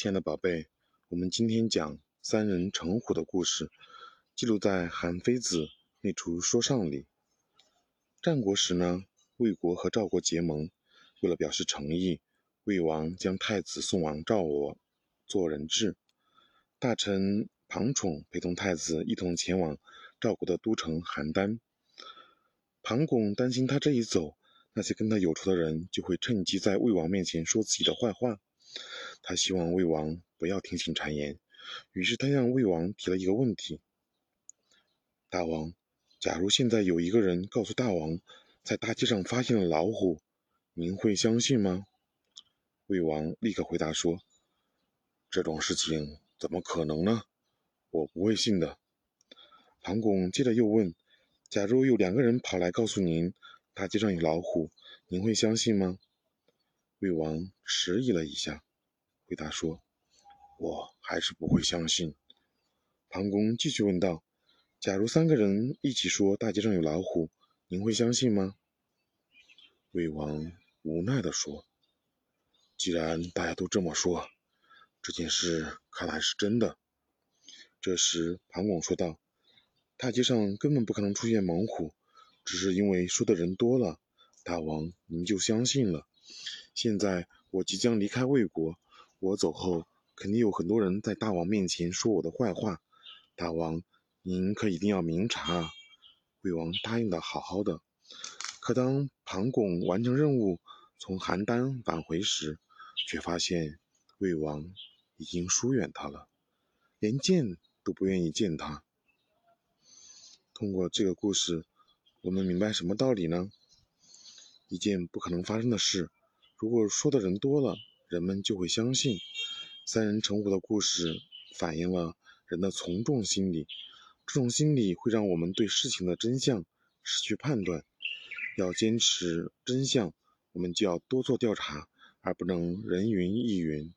亲爱的宝贝，我们今天讲三人成虎的故事，记录在《韩非子·内储说上》里。战国时呢，魏国和赵国结盟，为了表示诚意，魏王将太子送往赵国做人质。大臣庞宠陪同太子一同前往赵国的都城邯郸。庞巩担心他这一走，那些跟他有仇的人就会趁机在魏王面前说自己的坏话。他希望魏王不要听信谗言，于是他向魏王提了一个问题：“大王，假如现在有一个人告诉大王，在大街上发现了老虎，您会相信吗？”魏王立刻回答说：“这种事情怎么可能呢？我不会信的。”庞巩接着又问：“假如有两个人跑来告诉您，大街上有老虎，您会相信吗？”魏王迟疑了一下，回答说：“我还是不会相信。”庞公继续问道：“假如三个人一起说大街上有老虎，您会相信吗？”魏王无奈地说：“既然大家都这么说，这件事看来是真的。”这时，庞广说道：“大街上根本不可能出现猛虎，只是因为说的人多了，大王您就相信了。”现在我即将离开魏国，我走后肯定有很多人在大王面前说我的坏话。大王，您可一定要明察啊。魏王答应的好好的，可当庞巩完成任务，从邯郸返回时，却发现魏王已经疏远他了，连见都不愿意见他。通过这个故事，我们明白什么道理呢？一件不可能发生的事。如果说的人多了，人们就会相信。三人成虎的故事反映了人的从众心理，这种心理会让我们对事情的真相失去判断。要坚持真相，我们就要多做调查，而不能人云亦云。